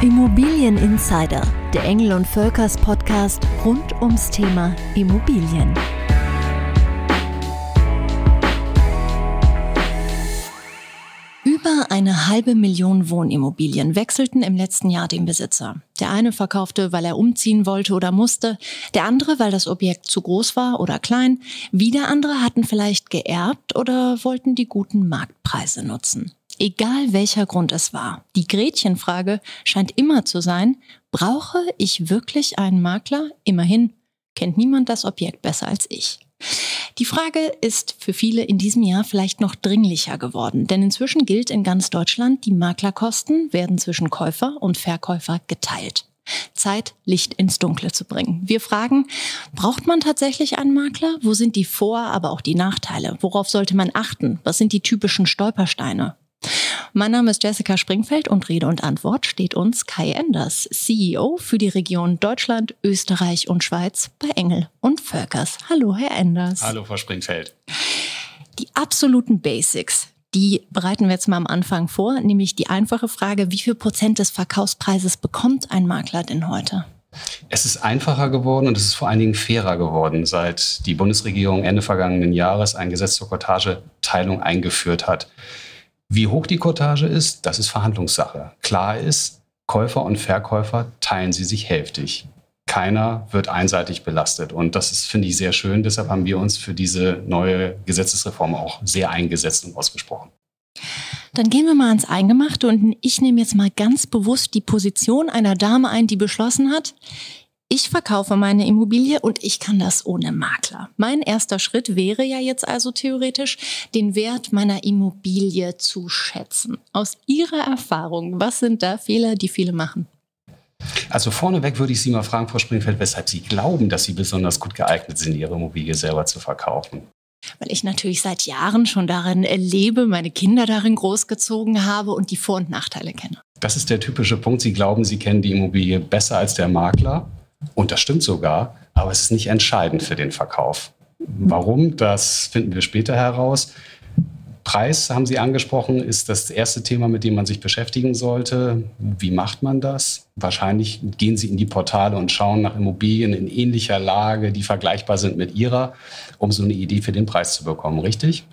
Immobilien Insider, der Engel und Völkers Podcast rund ums Thema Immobilien. Über eine halbe Million Wohnimmobilien wechselten im letzten Jahr den Besitzer. Der eine verkaufte, weil er umziehen wollte oder musste, der andere, weil das Objekt zu groß war oder klein, wieder andere hatten vielleicht geerbt oder wollten die guten Marktpreise nutzen. Egal welcher Grund es war. Die Gretchenfrage scheint immer zu sein, brauche ich wirklich einen Makler? Immerhin kennt niemand das Objekt besser als ich. Die Frage ist für viele in diesem Jahr vielleicht noch dringlicher geworden, denn inzwischen gilt in ganz Deutschland, die Maklerkosten werden zwischen Käufer und Verkäufer geteilt. Zeit, Licht ins Dunkle zu bringen. Wir fragen, braucht man tatsächlich einen Makler? Wo sind die Vor-, aber auch die Nachteile? Worauf sollte man achten? Was sind die typischen Stolpersteine? Mein Name ist Jessica Springfeld und Rede und Antwort steht uns Kai Enders, CEO für die Region Deutschland, Österreich und Schweiz bei Engel und Völkers. Hallo, Herr Enders. Hallo, Frau Springfeld. Die absoluten Basics, die bereiten wir jetzt mal am Anfang vor, nämlich die einfache Frage, wie viel Prozent des Verkaufspreises bekommt ein Makler denn heute? Es ist einfacher geworden und es ist vor allen Dingen fairer geworden, seit die Bundesregierung Ende vergangenen Jahres ein Gesetz zur Kortageteilung eingeführt hat. Wie hoch die Cottage ist, das ist Verhandlungssache. Klar ist, Käufer und Verkäufer teilen sie sich hälftig. Keiner wird einseitig belastet. Und das ist, finde ich, sehr schön. Deshalb haben wir uns für diese neue Gesetzesreform auch sehr eingesetzt und ausgesprochen. Dann gehen wir mal ans Eingemachte und ich nehme jetzt mal ganz bewusst die Position einer Dame ein, die beschlossen hat, ich verkaufe meine Immobilie und ich kann das ohne Makler. Mein erster Schritt wäre ja jetzt also theoretisch, den Wert meiner Immobilie zu schätzen. Aus Ihrer Erfahrung, was sind da Fehler, die viele machen? Also vorneweg würde ich Sie mal fragen, Frau Springfeld, weshalb Sie glauben, dass Sie besonders gut geeignet sind, Ihre Immobilie selber zu verkaufen. Weil ich natürlich seit Jahren schon darin lebe, meine Kinder darin großgezogen habe und die Vor- und Nachteile kenne. Das ist der typische Punkt. Sie glauben, Sie kennen die Immobilie besser als der Makler. Und das stimmt sogar, aber es ist nicht entscheidend für den Verkauf. Warum? Das finden wir später heraus. Preis haben Sie angesprochen, ist das erste Thema, mit dem man sich beschäftigen sollte. Wie macht man das? Wahrscheinlich gehen Sie in die Portale und schauen nach Immobilien in ähnlicher Lage, die vergleichbar sind mit Ihrer, um so eine Idee für den Preis zu bekommen, richtig?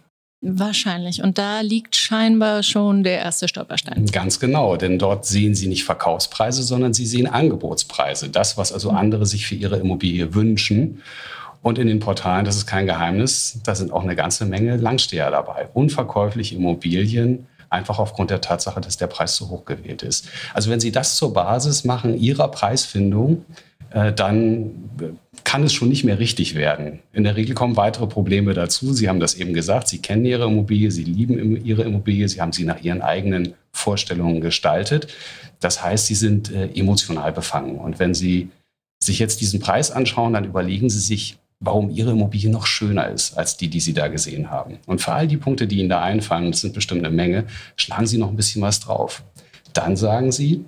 Wahrscheinlich. Und da liegt scheinbar schon der erste Stolperstein. Ganz genau, denn dort sehen Sie nicht Verkaufspreise, sondern Sie sehen Angebotspreise. Das, was also andere sich für ihre Immobilie wünschen. Und in den Portalen, das ist kein Geheimnis, da sind auch eine ganze Menge Langsteher dabei. Unverkäufliche Immobilien, einfach aufgrund der Tatsache, dass der Preis zu hoch gewählt ist. Also wenn Sie das zur Basis machen Ihrer Preisfindung, äh, dann kann es schon nicht mehr richtig werden. In der Regel kommen weitere Probleme dazu. Sie haben das eben gesagt, Sie kennen Ihre Immobilie, Sie lieben Ihre Immobilie, Sie haben sie nach Ihren eigenen Vorstellungen gestaltet. Das heißt, Sie sind äh, emotional befangen. Und wenn Sie sich jetzt diesen Preis anschauen, dann überlegen Sie sich, warum Ihre Immobilie noch schöner ist als die, die Sie da gesehen haben. Und für all die Punkte, die Ihnen da einfallen, das sind bestimmt eine Menge, schlagen Sie noch ein bisschen was drauf. Dann sagen Sie,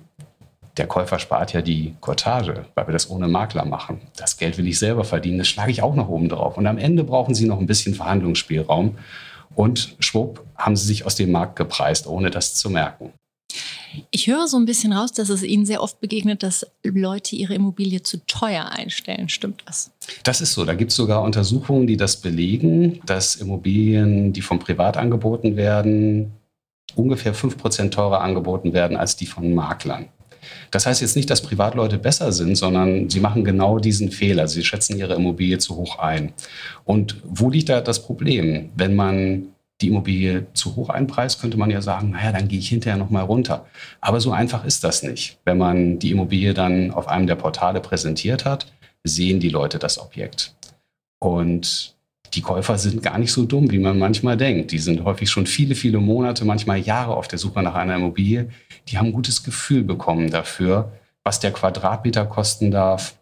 der Käufer spart ja die Cortage, weil wir das ohne Makler machen. Das Geld will ich selber verdienen, das schlage ich auch noch oben drauf. Und am Ende brauchen Sie noch ein bisschen Verhandlungsspielraum. Und schwupp haben Sie sich aus dem Markt gepreist, ohne das zu merken. Ich höre so ein bisschen raus, dass es Ihnen sehr oft begegnet, dass Leute ihre Immobilie zu teuer einstellen. Stimmt das? Das ist so. Da gibt es sogar Untersuchungen, die das belegen, dass Immobilien, die vom Privat angeboten werden, ungefähr 5% teurer angeboten werden als die von Maklern. Das heißt jetzt nicht, dass Privatleute besser sind, sondern sie machen genau diesen Fehler. Sie schätzen ihre Immobilie zu hoch ein. Und wo liegt da das Problem? Wenn man die Immobilie zu hoch einpreist, könnte man ja sagen, naja, dann gehe ich hinterher nochmal runter. Aber so einfach ist das nicht. Wenn man die Immobilie dann auf einem der Portale präsentiert hat, sehen die Leute das Objekt. Und die Käufer sind gar nicht so dumm, wie man manchmal denkt. Die sind häufig schon viele, viele Monate, manchmal Jahre auf der Suche nach einer Immobilie. Die haben ein gutes Gefühl bekommen dafür, was der Quadratmeter kosten darf,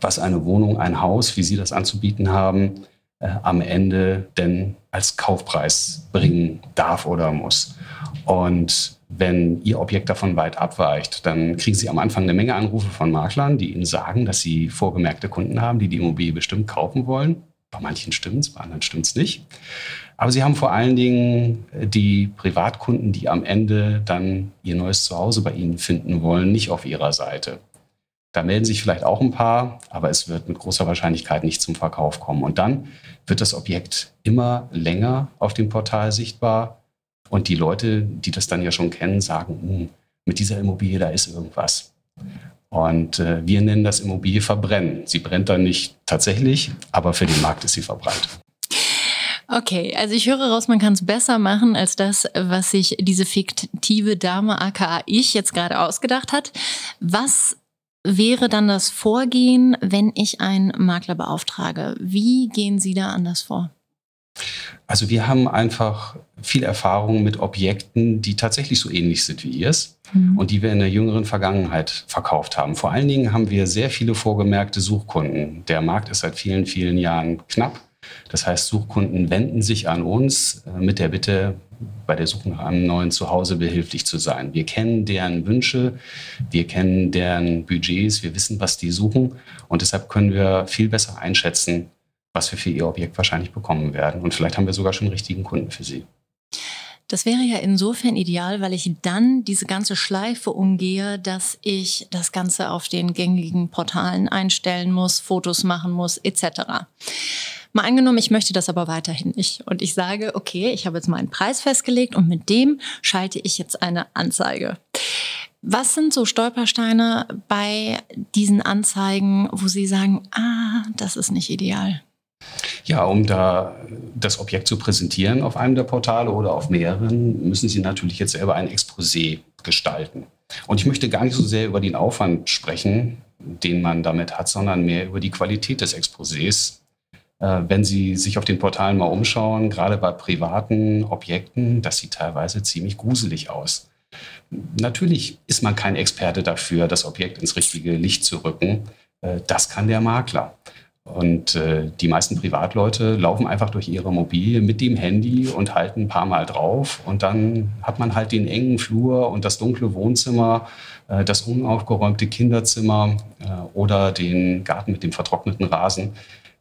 was eine Wohnung, ein Haus, wie sie das anzubieten haben, äh, am Ende denn als Kaufpreis bringen darf oder muss. Und wenn Ihr Objekt davon weit abweicht, dann kriegen Sie am Anfang eine Menge Anrufe von Maklern, die Ihnen sagen, dass Sie vorgemerkte Kunden haben, die die Immobilie bestimmt kaufen wollen. Bei manchen stimmt es, bei anderen stimmt es nicht. Aber sie haben vor allen Dingen äh, die Privatkunden, die am Ende dann ihr neues Zuhause bei ihnen finden wollen, nicht auf ihrer Seite. Da melden sich vielleicht auch ein paar, aber es wird mit großer Wahrscheinlichkeit nicht zum Verkauf kommen. Und dann wird das Objekt immer länger auf dem Portal sichtbar. Und die Leute, die das dann ja schon kennen, sagen, hm, mit dieser Immobilie, da ist irgendwas. Und äh, wir nennen das Immobilie verbrennen. Sie brennt dann nicht tatsächlich, aber für den Markt ist sie verbrannt. Okay, also ich höre raus, man kann es besser machen als das, was sich diese fiktive Dame aka ich jetzt gerade ausgedacht hat. Was wäre dann das Vorgehen, wenn ich einen Makler beauftrage? Wie gehen Sie da anders vor? Also wir haben einfach viel Erfahrung mit Objekten, die tatsächlich so ähnlich sind wie ihrs mhm. und die wir in der jüngeren Vergangenheit verkauft haben. Vor allen Dingen haben wir sehr viele vorgemerkte Suchkunden. Der Markt ist seit vielen, vielen Jahren knapp. Das heißt, Suchkunden wenden sich an uns äh, mit der Bitte, bei der Suche nach einem neuen Zuhause behilflich zu sein. Wir kennen deren Wünsche, wir kennen deren Budgets, wir wissen, was die suchen und deshalb können wir viel besser einschätzen, was wir für ihr Objekt wahrscheinlich bekommen werden. Und vielleicht haben wir sogar schon richtigen Kunden für sie. Das wäre ja insofern ideal, weil ich dann diese ganze Schleife umgehe, dass ich das Ganze auf den gängigen Portalen einstellen muss, Fotos machen muss, etc. Mal angenommen, ich möchte das aber weiterhin nicht. Und ich sage, okay, ich habe jetzt mal einen Preis festgelegt und mit dem schalte ich jetzt eine Anzeige. Was sind so Stolpersteine bei diesen Anzeigen, wo Sie sagen, ah, das ist nicht ideal? Ja, um da das Objekt zu präsentieren auf einem der Portale oder auf mehreren, müssen Sie natürlich jetzt selber ein Exposé gestalten. Und ich möchte gar nicht so sehr über den Aufwand sprechen, den man damit hat, sondern mehr über die Qualität des Exposés. Äh, wenn Sie sich auf den Portalen mal umschauen, gerade bei privaten Objekten, das sieht teilweise ziemlich gruselig aus. Natürlich ist man kein Experte dafür, das Objekt ins richtige Licht zu rücken. Äh, das kann der Makler. Und äh, die meisten Privatleute laufen einfach durch ihre Immobilie mit dem Handy und halten ein paar Mal drauf. Und dann hat man halt den engen Flur und das dunkle Wohnzimmer, äh, das unaufgeräumte Kinderzimmer äh, oder den Garten mit dem vertrockneten Rasen.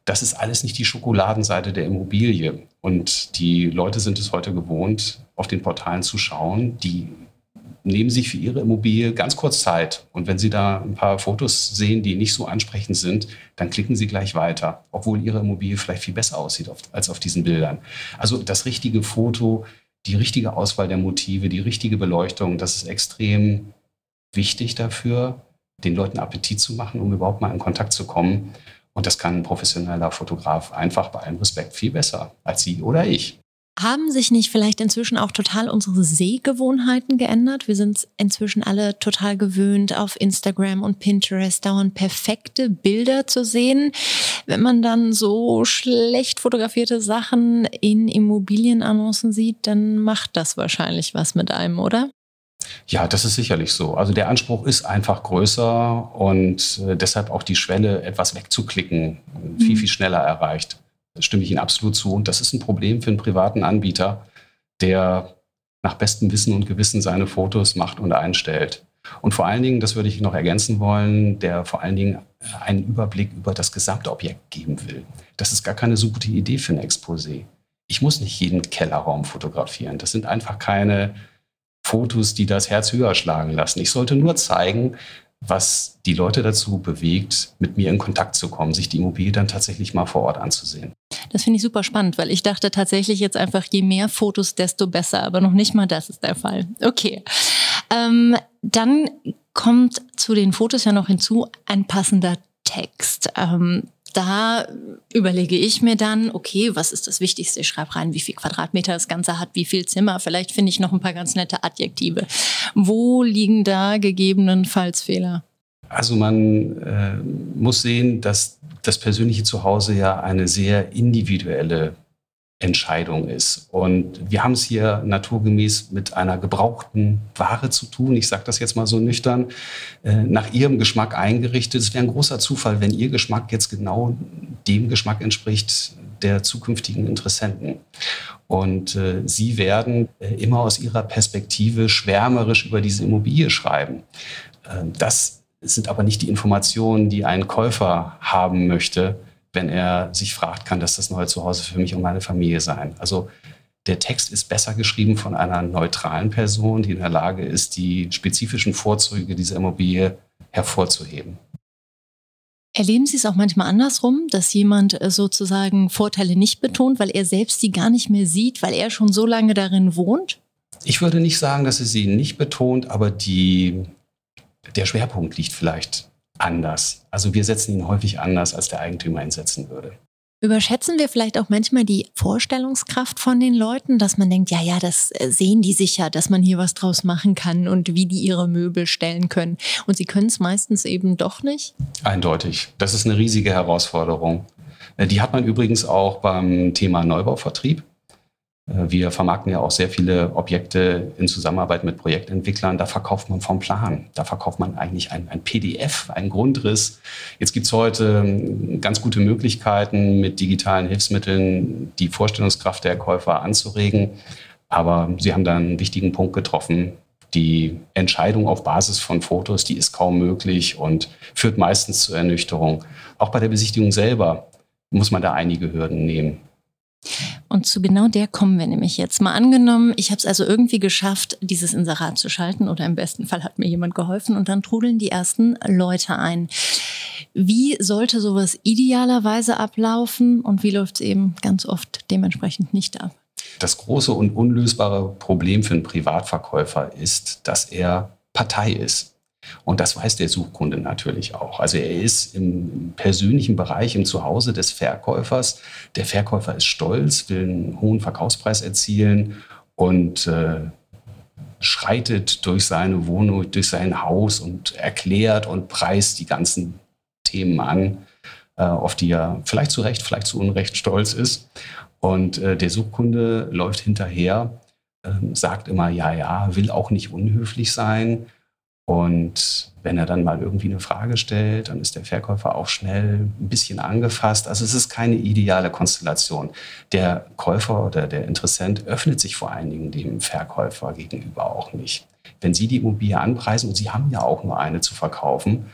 Das ist alles nicht die Schokoladenseite der Immobilie. Und die Leute sind es heute gewohnt, auf den Portalen zu schauen, die nehmen sich für ihre Immobilie ganz kurz Zeit. Und wenn Sie da ein paar Fotos sehen, die nicht so ansprechend sind, dann klicken Sie gleich weiter, obwohl Ihre Immobilie vielleicht viel besser aussieht als auf diesen Bildern. Also das richtige Foto, die richtige Auswahl der Motive, die richtige Beleuchtung, das ist extrem wichtig dafür, den Leuten Appetit zu machen, um überhaupt mal in Kontakt zu kommen. Und das kann ein professioneller Fotograf einfach bei allem Respekt viel besser als Sie oder ich. Haben sich nicht vielleicht inzwischen auch total unsere Sehgewohnheiten geändert? Wir sind inzwischen alle total gewöhnt, auf Instagram und Pinterest dauernd perfekte Bilder zu sehen. Wenn man dann so schlecht fotografierte Sachen in Immobilienannoncen sieht, dann macht das wahrscheinlich was mit einem, oder? Ja, das ist sicherlich so. Also der Anspruch ist einfach größer und äh, deshalb auch die Schwelle, etwas wegzuklicken, viel, mhm. viel schneller erreicht. Stimme ich Ihnen absolut zu. Und das ist ein Problem für einen privaten Anbieter, der nach bestem Wissen und Gewissen seine Fotos macht und einstellt. Und vor allen Dingen, das würde ich noch ergänzen wollen, der vor allen Dingen einen Überblick über das gesamte Objekt geben will. Das ist gar keine so gute Idee für ein Exposé. Ich muss nicht jeden Kellerraum fotografieren. Das sind einfach keine Fotos, die das Herz höher schlagen lassen. Ich sollte nur zeigen, was die Leute dazu bewegt, mit mir in Kontakt zu kommen, sich die Immobilie dann tatsächlich mal vor Ort anzusehen. Das finde ich super spannend, weil ich dachte tatsächlich jetzt einfach, je mehr Fotos, desto besser. Aber noch nicht mal das ist der Fall. Okay. Ähm, dann kommt zu den Fotos ja noch hinzu ein passender Text. Ähm, da überlege ich mir dann, okay, was ist das Wichtigste? Ich schreibe rein, wie viel Quadratmeter das Ganze hat, wie viel Zimmer. Vielleicht finde ich noch ein paar ganz nette Adjektive. Wo liegen da gegebenenfalls Fehler? Also man äh, muss sehen, dass das persönliche Zuhause ja eine sehr individuelle Entscheidung ist. Und wir haben es hier naturgemäß mit einer gebrauchten Ware zu tun. Ich sage das jetzt mal so nüchtern, äh, nach Ihrem Geschmack eingerichtet. Es wäre ein großer Zufall, wenn Ihr Geschmack jetzt genau dem Geschmack entspricht der zukünftigen Interessenten. Und äh, Sie werden äh, immer aus Ihrer Perspektive schwärmerisch über diese Immobilie schreiben. Äh, das sind aber nicht die Informationen, die ein Käufer haben möchte wenn er sich fragt, kann das das neue Zuhause für mich und meine Familie sein? Also der Text ist besser geschrieben von einer neutralen Person, die in der Lage ist, die spezifischen Vorzüge dieser Immobilie hervorzuheben. Erleben Sie es auch manchmal andersrum, dass jemand äh, sozusagen Vorteile nicht betont, weil er selbst die gar nicht mehr sieht, weil er schon so lange darin wohnt? Ich würde nicht sagen, dass er sie nicht betont, aber die, der Schwerpunkt liegt vielleicht anders. Also wir setzen ihn häufig anders, als der Eigentümer ihn setzen würde. Überschätzen wir vielleicht auch manchmal die Vorstellungskraft von den Leuten, dass man denkt, ja, ja, das äh, sehen die sicher, dass man hier was draus machen kann und wie die ihre Möbel stellen können. Und sie können es meistens eben doch nicht? Eindeutig. Das ist eine riesige Herausforderung. Äh, die hat man übrigens auch beim Thema Neubauvertrieb. Äh, wir vermarkten ja auch sehr viele Objekte in Zusammenarbeit mit Projektentwicklern. Da verkauft man vom Plan. Da verkauft man eigentlich ein, ein PDF, einen Grundriss. Jetzt gibt es heute ähm, ganz gute Möglichkeiten, mit digitalen Hilfsmitteln die Vorstellungskraft der Käufer anzuregen. Aber Sie haben da einen wichtigen Punkt getroffen. Die Entscheidung auf Basis von Fotos, die ist kaum möglich und führt meistens zur Ernüchterung. Auch bei der Besichtigung selber muss man da einige Hürden nehmen. Und zu genau der kommen wir nämlich jetzt. Mal angenommen, ich habe es also irgendwie geschafft, dieses Inserat zu schalten oder im besten Fall hat mir jemand geholfen und dann trudeln die ersten Leute ein. Wie sollte sowas idealerweise ablaufen und wie läuft es eben ganz oft dementsprechend nicht ab? Das große und unlösbare Problem für einen Privatverkäufer ist, dass er Partei ist. Und das weiß der Suchkunde natürlich auch. Also er ist im persönlichen Bereich, im Zuhause des Verkäufers. Der Verkäufer ist stolz, will einen hohen Verkaufspreis erzielen und äh, schreitet durch seine Wohnung, durch sein Haus und erklärt und preist die ganzen Themen an, äh, auf die er vielleicht zu Recht, vielleicht zu Unrecht stolz ist. Und äh, der Suchkunde läuft hinterher, äh, sagt immer, ja, ja, will auch nicht unhöflich sein und wenn er dann mal irgendwie eine Frage stellt, dann ist der Verkäufer auch schnell ein bisschen angefasst. Also es ist keine ideale Konstellation. Der Käufer oder der Interessent öffnet sich vor allen Dingen dem Verkäufer gegenüber auch nicht. Wenn Sie die Immobilie anpreisen und Sie haben ja auch nur eine zu verkaufen,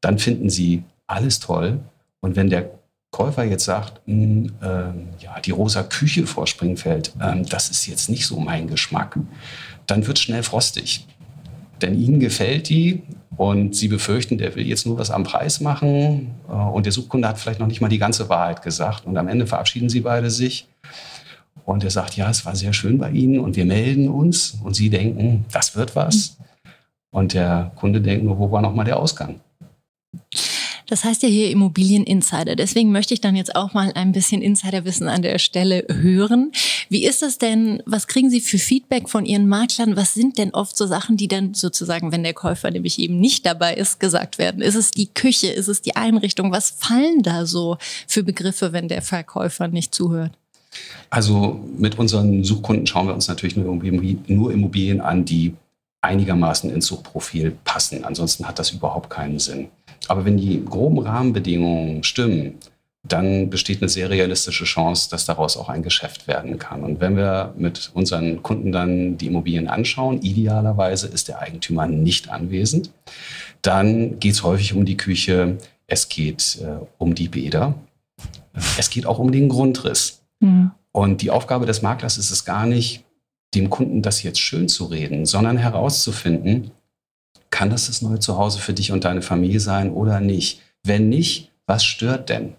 dann finden Sie alles toll. Und wenn der Käufer jetzt sagt, mh, hm, äh, ja, die rosa Küche vor Springfeld, äh, das ist jetzt nicht so mein Geschmack, dann wird es schnell frostig. Denn ihnen gefällt die und sie befürchten, der will jetzt nur was am Preis machen äh, und der Suchkunde hat vielleicht noch nicht mal die ganze Wahrheit gesagt. Und am Ende verabschieden sie beide sich und er sagt, ja, es war sehr schön bei Ihnen und wir melden uns und Sie denken, das wird was. Und der Kunde denkt nur, wo war noch mal der Ausgang? Das heißt ja hier Immobilieninsider. Deswegen möchte ich dann jetzt auch mal ein bisschen Insiderwissen an der Stelle hören. Wie ist das denn? Was kriegen Sie für Feedback von Ihren Maklern? Was sind denn oft so Sachen, die dann sozusagen, wenn der Käufer nämlich eben nicht dabei ist, gesagt werden? Ist es die Küche? Ist es die Einrichtung? Was fallen da so für Begriffe, wenn der Verkäufer nicht zuhört? Also mit unseren Suchkunden schauen wir uns natürlich nur Immobilien an, die einigermaßen ins Suchprofil passen. Ansonsten hat das überhaupt keinen Sinn. Aber wenn die groben Rahmenbedingungen stimmen, dann besteht eine sehr realistische Chance, dass daraus auch ein Geschäft werden kann. Und wenn wir mit unseren Kunden dann die Immobilien anschauen, idealerweise ist der Eigentümer nicht anwesend, dann geht es häufig um die Küche, es geht äh, um die Bäder, es geht auch um den Grundriss. Mhm. Und die Aufgabe des Maklers ist es gar nicht, dem Kunden das jetzt schön zu reden, sondern herauszufinden, kann das das neue Zuhause für dich und deine Familie sein oder nicht? Wenn nicht, was stört denn?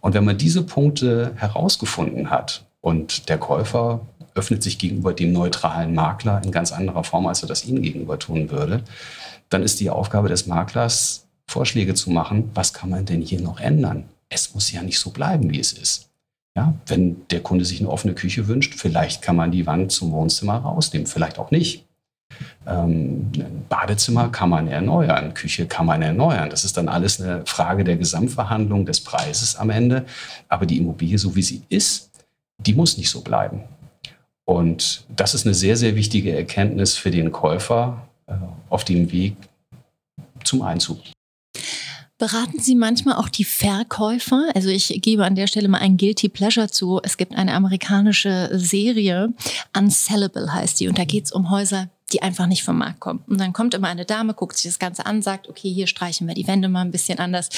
Und wenn man diese Punkte herausgefunden hat und der Käufer öffnet sich gegenüber dem neutralen Makler in ganz anderer Form, als er das Ihnen gegenüber tun würde, dann ist die Aufgabe des Maklers, Vorschläge zu machen, was kann man denn hier noch ändern? Es muss ja nicht so bleiben, wie es ist. Ja, wenn der Kunde sich eine offene Küche wünscht, vielleicht kann man die Wand zum Wohnzimmer rausnehmen, vielleicht auch nicht. Ähm, Badezimmer kann man erneuern, Küche kann man erneuern. Das ist dann alles eine Frage der Gesamtverhandlung des Preises am Ende. Aber die Immobilie, so wie sie ist, die muss nicht so bleiben. Und das ist eine sehr, sehr wichtige Erkenntnis für den Käufer äh, auf dem Weg zum Einzug. Beraten Sie manchmal auch die Verkäufer? Also ich gebe an der Stelle mal ein Guilty Pleasure zu. Es gibt eine amerikanische Serie, Unsellable heißt die, und da geht es um Häuser, die einfach nicht vom Markt kommen. Und dann kommt immer eine Dame, guckt sich das Ganze an, sagt, okay, hier streichen wir die Wände mal ein bisschen anders.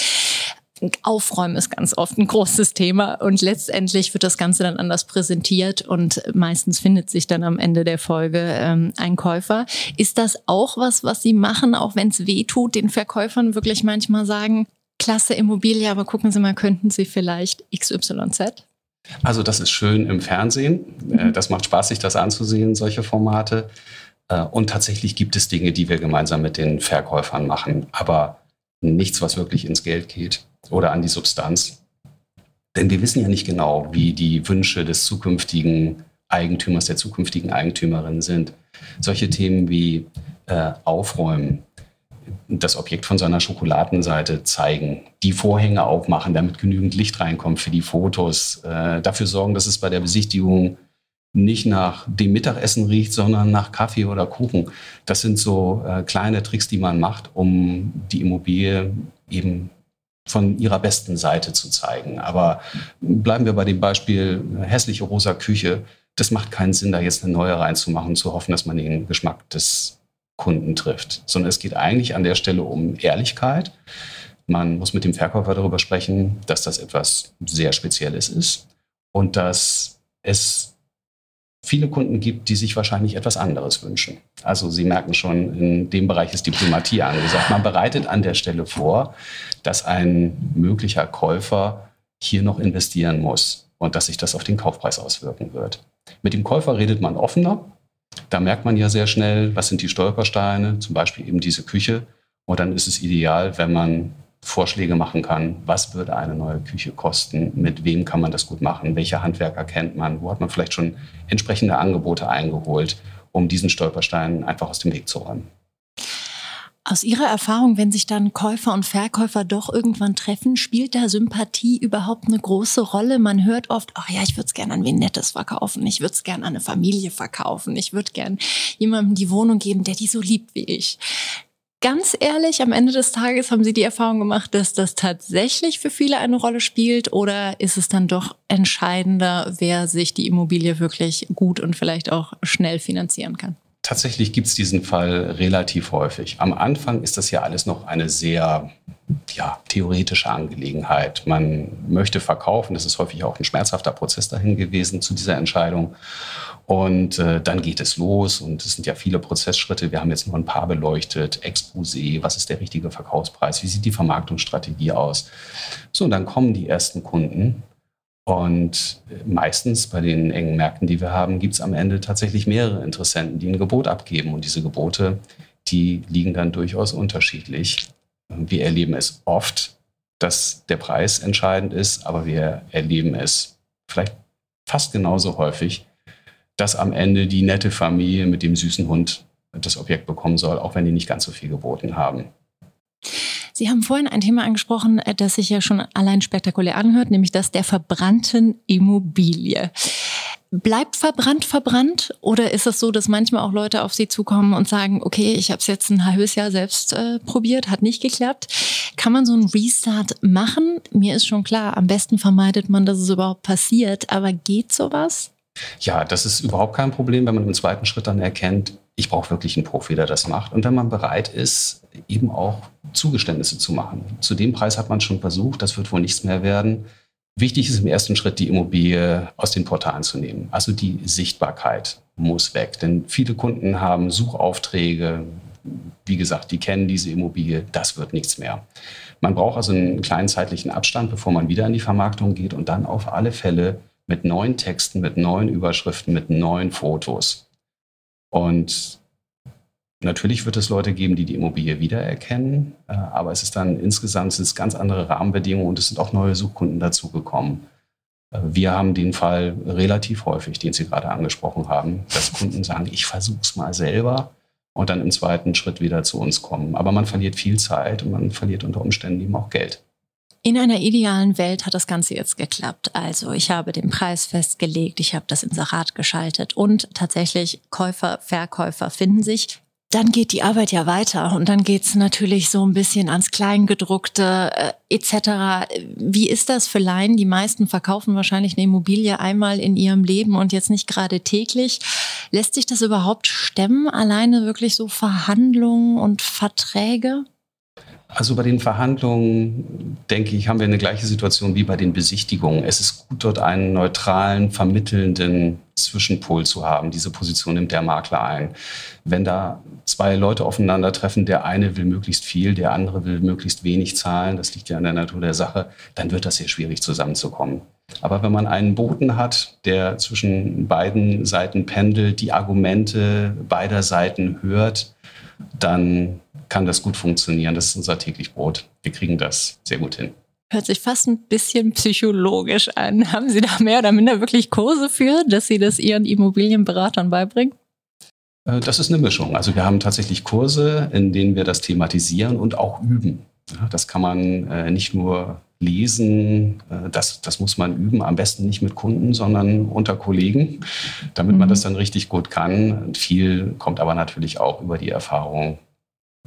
Aufräumen ist ganz oft ein großes Thema und letztendlich wird das Ganze dann anders präsentiert und meistens findet sich dann am Ende der Folge ähm, ein Käufer. Ist das auch was, was Sie machen, auch wenn es weh tut, den Verkäufern wirklich manchmal sagen, klasse Immobilie, aber gucken Sie mal, könnten Sie vielleicht XYZ? Also das ist schön im Fernsehen. Äh, das macht Spaß, sich das anzusehen, solche Formate. Äh, und tatsächlich gibt es Dinge, die wir gemeinsam mit den Verkäufern machen, aber nichts, was wirklich ins Geld geht oder an die Substanz. Denn wir wissen ja nicht genau, wie die Wünsche des zukünftigen Eigentümers, der zukünftigen Eigentümerin sind. Solche Themen wie äh, Aufräumen, das Objekt von seiner Schokoladenseite zeigen, die Vorhänge aufmachen, damit genügend Licht reinkommt für die Fotos, äh, dafür sorgen, dass es bei der Besichtigung nicht nach dem Mittagessen riecht, sondern nach Kaffee oder Kuchen. Das sind so äh, kleine Tricks, die man macht, um die Immobilie eben von ihrer besten Seite zu zeigen. Aber bleiben wir bei dem Beispiel hässliche rosa Küche. Das macht keinen Sinn, da jetzt eine neue reinzumachen zu hoffen, dass man den Geschmack des Kunden trifft, sondern es geht eigentlich an der Stelle um Ehrlichkeit. Man muss mit dem Verkäufer darüber sprechen, dass das etwas sehr Spezielles ist und dass es viele Kunden gibt, die sich wahrscheinlich etwas anderes wünschen. Also Sie merken schon, in dem Bereich ist Diplomatie angesagt. Man bereitet an der Stelle vor, dass ein möglicher Käufer hier noch investieren muss und dass sich das auf den Kaufpreis auswirken wird. Mit dem Käufer redet man offener. Da merkt man ja sehr schnell, was sind die Stolpersteine, zum Beispiel eben diese Küche. Und dann ist es ideal, wenn man Vorschläge machen kann, was würde eine neue Küche kosten, mit wem kann man das gut machen, welche Handwerker kennt man, wo hat man vielleicht schon entsprechende Angebote eingeholt, um diesen Stolperstein einfach aus dem Weg zu räumen. Aus Ihrer Erfahrung, wenn sich dann Käufer und Verkäufer doch irgendwann treffen, spielt da Sympathie überhaupt eine große Rolle? Man hört oft, ach ja, ich würde es gerne an wen Nettes verkaufen, ich würde es gerne an eine Familie verkaufen, ich würde gerne jemandem die Wohnung geben, der die so liebt wie ich ganz ehrlich, am Ende des Tages haben Sie die Erfahrung gemacht, dass das tatsächlich für viele eine Rolle spielt oder ist es dann doch entscheidender, wer sich die Immobilie wirklich gut und vielleicht auch schnell finanzieren kann? Tatsächlich gibt es diesen Fall relativ häufig. Am Anfang ist das ja alles noch eine sehr ja, theoretische Angelegenheit. Man möchte verkaufen, das ist häufig auch ein schmerzhafter Prozess dahin gewesen zu dieser Entscheidung. Und äh, dann geht es los und es sind ja viele Prozessschritte. Wir haben jetzt nur ein paar beleuchtet. Exposé, was ist der richtige Verkaufspreis? Wie sieht die Vermarktungsstrategie aus? So, und dann kommen die ersten Kunden. Und meistens bei den engen Märkten, die wir haben, gibt es am Ende tatsächlich mehrere Interessenten, die ein Gebot abgeben. Und diese Gebote, die liegen dann durchaus unterschiedlich. Wir erleben es oft, dass der Preis entscheidend ist, aber wir erleben es vielleicht fast genauso häufig, dass am Ende die nette Familie mit dem süßen Hund das Objekt bekommen soll, auch wenn die nicht ganz so viel geboten haben. Sie haben vorhin ein Thema angesprochen, äh, das sich ja schon allein spektakulär anhört, nämlich das der verbrannten Immobilie. Bleibt verbrannt verbrannt oder ist es so, dass manchmal auch Leute auf Sie zukommen und sagen, okay, ich habe es jetzt ein halbes Jahr selbst äh, probiert, hat nicht geklappt. Kann man so einen Restart machen? Mir ist schon klar, am besten vermeidet man, dass es überhaupt passiert, aber geht sowas? Ja, das ist überhaupt kein Problem, wenn man im zweiten Schritt dann erkennt, ich brauche wirklich einen Profi, der das macht. Und wenn man bereit ist, eben auch Zugeständnisse zu machen. Zu dem Preis hat man schon versucht, das wird wohl nichts mehr werden. Wichtig ist im ersten Schritt, die Immobilie aus den Portalen zu nehmen. Also die Sichtbarkeit muss weg. Denn viele Kunden haben Suchaufträge. Wie gesagt, die kennen diese Immobilie. Das wird nichts mehr. Man braucht also einen kleinen zeitlichen Abstand, bevor man wieder in die Vermarktung geht und dann auf alle Fälle mit neuen Texten, mit neuen Überschriften, mit neuen Fotos. Und natürlich wird es Leute geben, die die Immobilie wiedererkennen, äh, aber es ist dann insgesamt sind es ganz andere Rahmenbedingungen und es sind auch neue Suchkunden dazugekommen. Äh, wir haben den Fall relativ häufig, den Sie gerade angesprochen haben, dass Kunden sagen, ich versuche es mal selber und dann im zweiten Schritt wieder zu uns kommen. Aber man verliert viel Zeit und man verliert unter Umständen eben auch Geld. In einer idealen Welt hat das Ganze jetzt geklappt. Also ich habe den Preis festgelegt, ich habe das Inserat geschaltet und tatsächlich Käufer, Verkäufer finden sich. Dann geht die Arbeit ja weiter und dann geht's natürlich so ein bisschen ans Kleingedruckte äh, etc. Wie ist das für Laien? Die meisten verkaufen wahrscheinlich eine Immobilie einmal in ihrem Leben und jetzt nicht gerade täglich. Lässt sich das überhaupt stemmen? Alleine wirklich so Verhandlungen und Verträge? Also bei den Verhandlungen, denke ich, haben wir eine gleiche Situation wie bei den Besichtigungen. Es ist gut, dort einen neutralen, vermittelnden Zwischenpol zu haben. Diese Position nimmt der Makler ein. Wenn da zwei Leute aufeinandertreffen, der eine will möglichst viel, der andere will möglichst wenig zahlen, das liegt ja an der Natur der Sache, dann wird das sehr schwierig zusammenzukommen. Aber wenn man einen Boten hat, der zwischen beiden Seiten pendelt, die Argumente beider Seiten hört, dann kann das gut funktionieren. Das ist unser täglich Brot. Wir kriegen das sehr gut hin. Hört sich fast ein bisschen psychologisch an. Haben Sie da mehr oder minder wirklich Kurse für, dass Sie das Ihren Immobilienberatern beibringen? Äh, das ist eine Mischung. Also wir haben tatsächlich Kurse, in denen wir das thematisieren und auch üben. Das kann man äh, nicht nur lesen, äh, das, das muss man üben, am besten nicht mit Kunden, sondern unter Kollegen, damit man mhm. das dann richtig gut kann. Viel kommt aber natürlich auch über die Erfahrung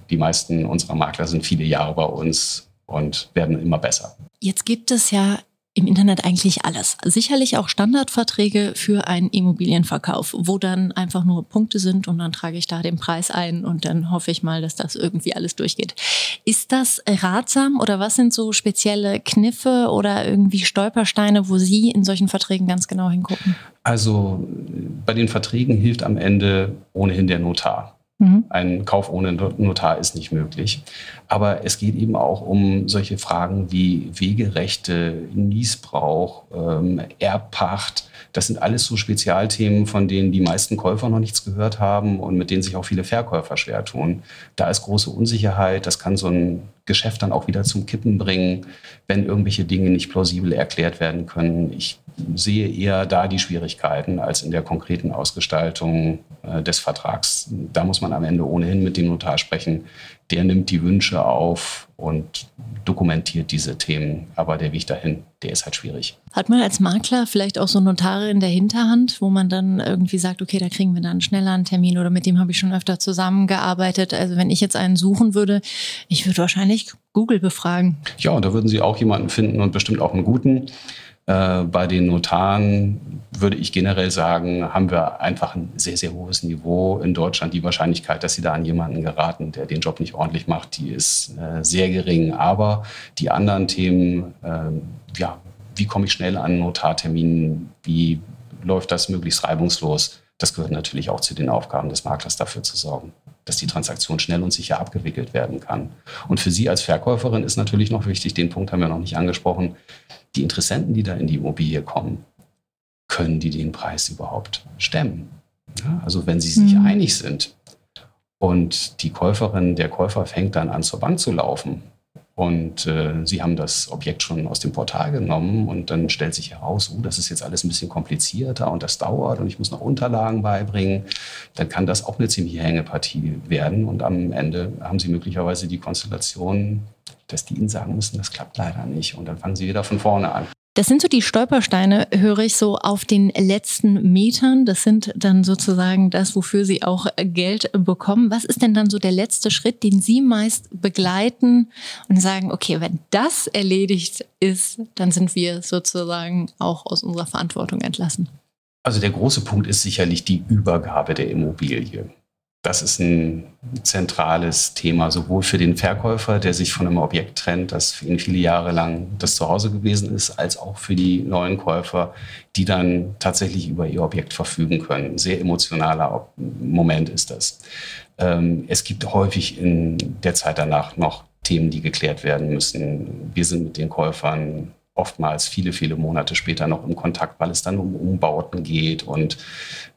die meisten unserer Makler sind viele Jahre bei uns und werden immer besser. Jetzt gibt es ja im Internet eigentlich alles. Sicherlich auch Standardverträge für einen Immobilienverkauf, wo dann einfach nur Punkte sind und dann trage ich da den Preis ein und dann hoffe ich mal, dass das irgendwie alles durchgeht. Ist das ratsam oder was sind so spezielle Kniffe oder irgendwie Stolpersteine, wo Sie in solchen Verträgen ganz genau hingucken? Also bei den Verträgen hilft am Ende ohnehin der Notar. Mhm. Ein Kauf ohne Notar ist nicht möglich. Aber es geht eben auch um solche Fragen wie Wegerechte, Niesbrauch, ähm, Erbpacht. Das sind alles so Spezialthemen, von denen die meisten Käufer noch nichts gehört haben und mit denen sich auch viele Verkäufer schwer tun. Da ist große Unsicherheit. Das kann so ein Geschäft dann auch wieder zum Kippen bringen, wenn irgendwelche Dinge nicht plausibel erklärt werden können. Ich sehe eher da die Schwierigkeiten als in der konkreten Ausgestaltung äh, des Vertrags. Da muss man am Ende ohnehin mit dem Notar sprechen. Der nimmt die Wünsche auf und dokumentiert diese Themen. Aber der Weg dahin, der ist halt schwierig. Hat man als Makler vielleicht auch so Notare in der Hinterhand, wo man dann irgendwie sagt, okay, da kriegen wir dann schneller einen Termin oder mit dem habe ich schon öfter zusammengearbeitet. Also wenn ich jetzt einen suchen würde, ich würde wahrscheinlich Google befragen. Ja, und da würden Sie auch jemanden finden und bestimmt auch einen guten. Äh, bei den Notaren würde ich generell sagen, haben wir einfach ein sehr, sehr hohes Niveau in Deutschland. Die Wahrscheinlichkeit, dass Sie da an jemanden geraten, der den Job nicht ordentlich macht, die ist äh, sehr gering. Aber die anderen Themen, äh, ja, wie komme ich schnell an einen Notartermin? Wie läuft das möglichst reibungslos? Das gehört natürlich auch zu den Aufgaben des Maklers, dafür zu sorgen, dass die Transaktion schnell und sicher abgewickelt werden kann. Und für Sie als Verkäuferin ist natürlich noch wichtig, den Punkt haben wir noch nicht angesprochen, die Interessenten, die da in die Immobilie kommen, können die den Preis überhaupt stemmen? Ja, also wenn sie sich mhm. einig sind und die Käuferin, der Käufer fängt dann an zur Bank zu laufen und äh, sie haben das Objekt schon aus dem Portal genommen und dann stellt sich heraus, oh, das ist jetzt alles ein bisschen komplizierter und das dauert und ich muss noch Unterlagen beibringen, dann kann das auch eine ziemliche Hängepartie werden und am Ende haben sie möglicherweise die Konstellation, dass die ihnen sagen müssen, das klappt leider nicht. Und dann fangen sie wieder von vorne an. Das sind so die Stolpersteine, höre ich so auf den letzten Metern. Das sind dann sozusagen das, wofür Sie auch Geld bekommen. Was ist denn dann so der letzte Schritt, den Sie meist begleiten und sagen, okay, wenn das erledigt ist, dann sind wir sozusagen auch aus unserer Verantwortung entlassen? Also der große Punkt ist sicherlich die Übergabe der Immobilie. Das ist ein zentrales Thema, sowohl für den Verkäufer, der sich von einem Objekt trennt, das für ihn viele Jahre lang das Zuhause gewesen ist, als auch für die neuen Käufer, die dann tatsächlich über ihr Objekt verfügen können. Ein sehr emotionaler Moment ist das. Ähm, es gibt häufig in der Zeit danach noch Themen, die geklärt werden müssen. Wir sind mit den Käufern oftmals viele, viele Monate später noch im Kontakt, weil es dann um Umbauten geht und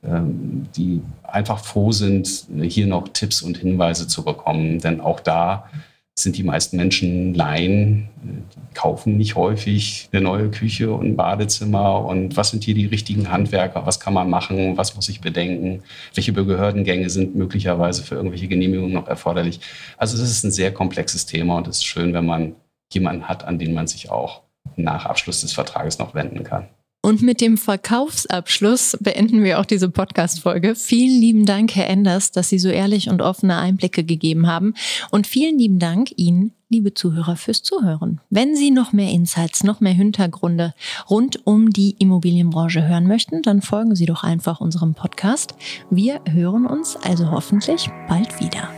ähm, die einfach froh sind, hier noch Tipps und Hinweise zu bekommen. Denn auch da sind die meisten Menschen Laien, die kaufen nicht häufig eine neue Küche und ein Badezimmer und was sind hier die richtigen Handwerker, was kann man machen, was muss ich bedenken, welche Behördengänge sind möglicherweise für irgendwelche Genehmigungen noch erforderlich. Also das ist ein sehr komplexes Thema und es ist schön, wenn man jemanden hat, an den man sich auch nach Abschluss des Vertrages noch wenden kann. Und mit dem Verkaufsabschluss beenden wir auch diese Podcast-Folge. Vielen lieben Dank, Herr Enders, dass Sie so ehrlich und offene Einblicke gegeben haben. Und vielen lieben Dank Ihnen, liebe Zuhörer, fürs Zuhören. Wenn Sie noch mehr Insights, noch mehr Hintergründe rund um die Immobilienbranche hören möchten, dann folgen Sie doch einfach unserem Podcast. Wir hören uns also hoffentlich bald wieder.